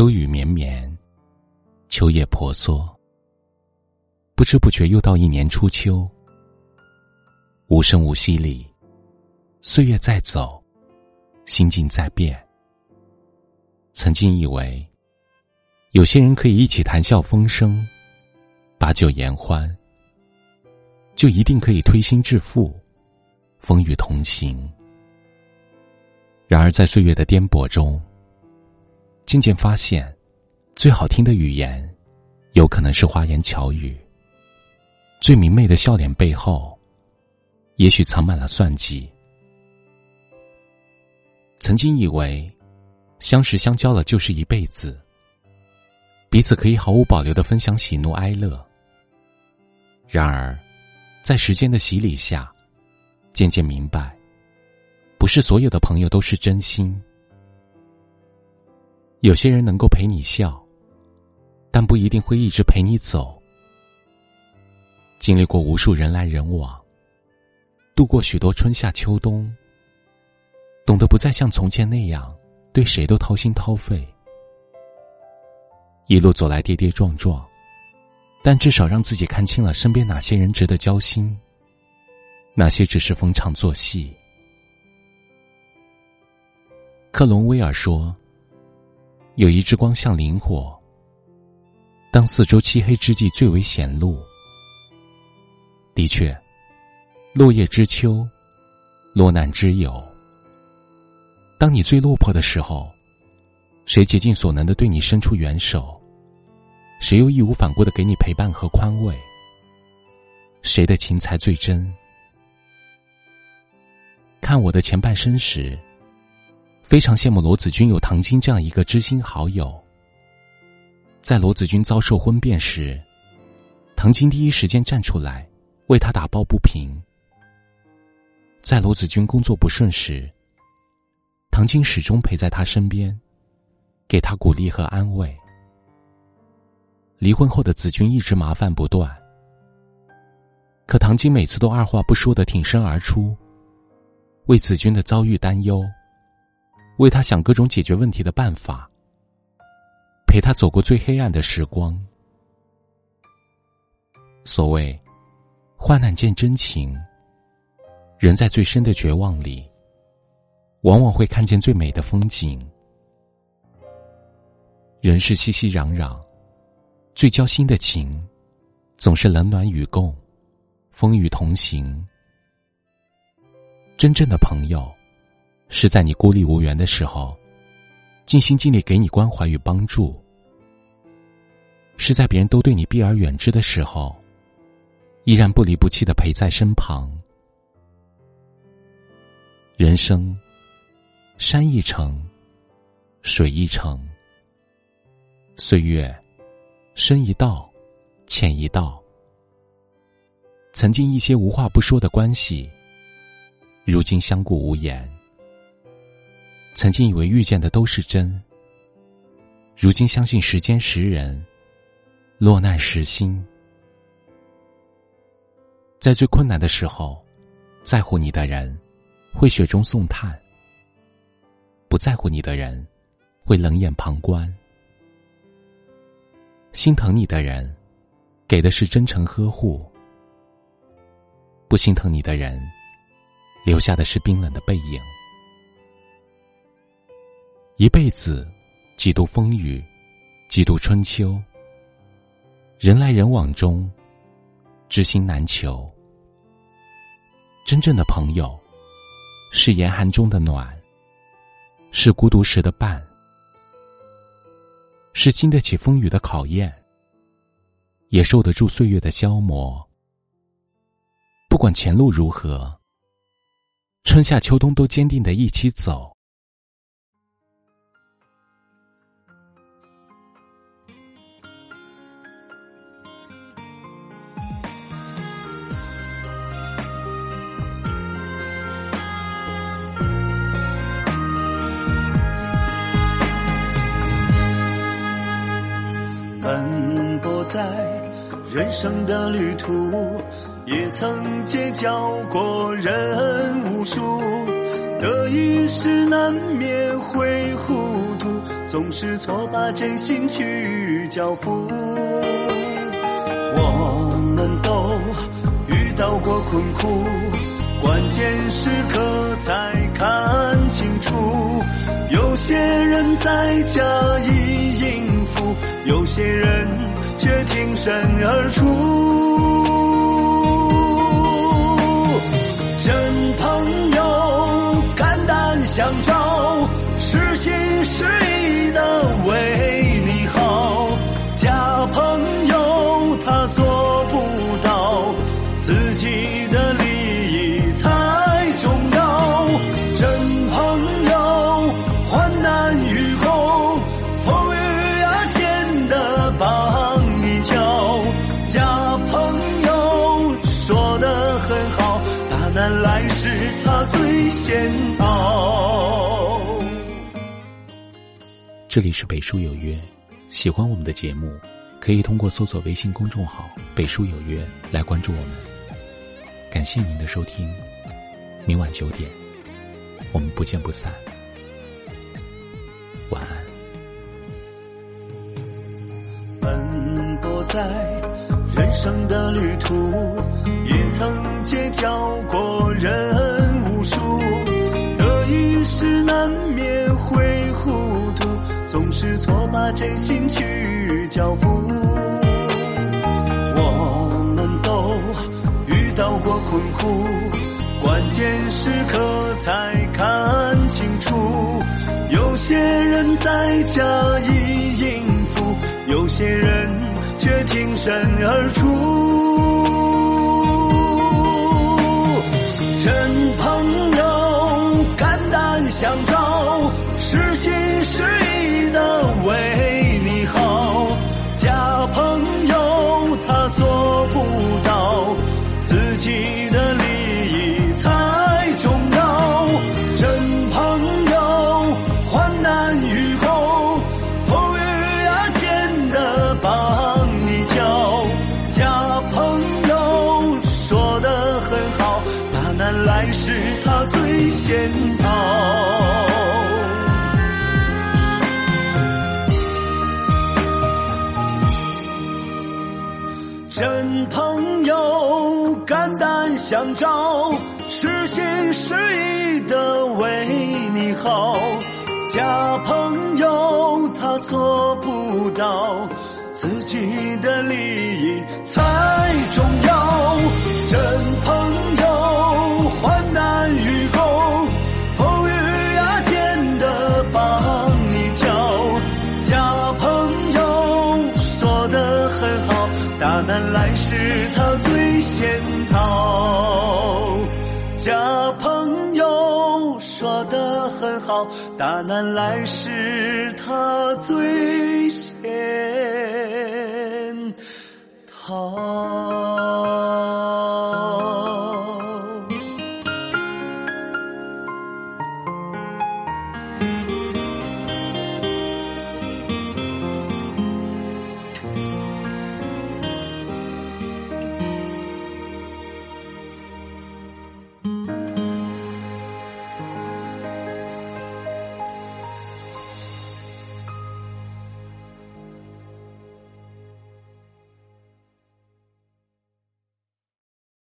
秋雨绵绵，秋叶婆娑。不知不觉又到一年初秋，无声无息里，岁月在走，心境在变。曾经以为，有些人可以一起谈笑风生，把酒言欢，就一定可以推心置腹，风雨同行。然而在岁月的颠簸中，渐渐发现，最好听的语言，有可能是花言巧语；最明媚的笑脸背后，也许藏满了算计。曾经以为，相识相交了就是一辈子，彼此可以毫无保留的分享喜怒哀乐。然而，在时间的洗礼下，渐渐明白，不是所有的朋友都是真心。有些人能够陪你笑，但不一定会一直陪你走。经历过无数人来人往，度过许多春夏秋冬，懂得不再像从前那样对谁都掏心掏肺。一路走来跌跌撞撞，但至少让自己看清了身边哪些人值得交心，哪些只是逢场作戏。克隆威尔说。有一支光像灵火，当四周漆黑之际最为显露。的确，落叶知秋，落难知友。当你最落魄的时候，谁竭尽所能的对你伸出援手？谁又义无反顾的给你陪伴和宽慰？谁的情才最真？看我的前半生时。非常羡慕罗子君有唐晶这样一个知心好友。在罗子君遭受婚变时，唐晶第一时间站出来为他打抱不平；在罗子君工作不顺时，唐晶始终陪在他身边，给他鼓励和安慰。离婚后的子君一直麻烦不断，可唐晶每次都二话不说的挺身而出，为子君的遭遇担忧。为他想各种解决问题的办法，陪他走过最黑暗的时光。所谓“患难见真情”，人在最深的绝望里，往往会看见最美的风景。人是熙熙攘攘，最交心的情，总是冷暖与共，风雨同行。真正的朋友。是在你孤立无援的时候，尽心尽力给你关怀与帮助；是在别人都对你避而远之的时候，依然不离不弃的陪在身旁。人生，山一程，水一程；岁月，深一道，浅一道。曾经一些无话不说的关系，如今相顾无言。曾经以为遇见的都是真，如今相信时间识人，落难识心。在最困难的时候，在乎你的人会雪中送炭；不在乎你的人会冷眼旁观。心疼你的人给的是真诚呵护；不心疼你的人留下的是冰冷的背影。一辈子，几度风雨，几度春秋。人来人往中，知心难求。真正的朋友，是严寒中的暖，是孤独时的伴，是经得起风雨的考验，也受得住岁月的消磨。不管前路如何，春夏秋冬都坚定的一起走。在人生的旅途，也曾结交过人无数，得意时难免会糊涂，总是错把真心去交付。我们都遇到过困苦，关键时刻才看清楚。有些人在假意应付，有些人却挺身而出。先。这里是北书有约，喜欢我们的节目，可以通过搜索微信公众号“北书有约”来关注我们。感谢您的收听，明晚九点，我们不见不散。晚安。奔波在人生的旅途，真心去交付。我们都遇到过困苦，关键时刻才看清楚。有些人在假意应付，有些人却挺身而出。真朋友，肝胆相照，想找，实心实意的为你好；假朋友，他做不到，自己的利益才重要。真朋友，患难与共，风雨啊间的帮你挑；假朋友，说的很好，大难来时他大难来时他最先逃。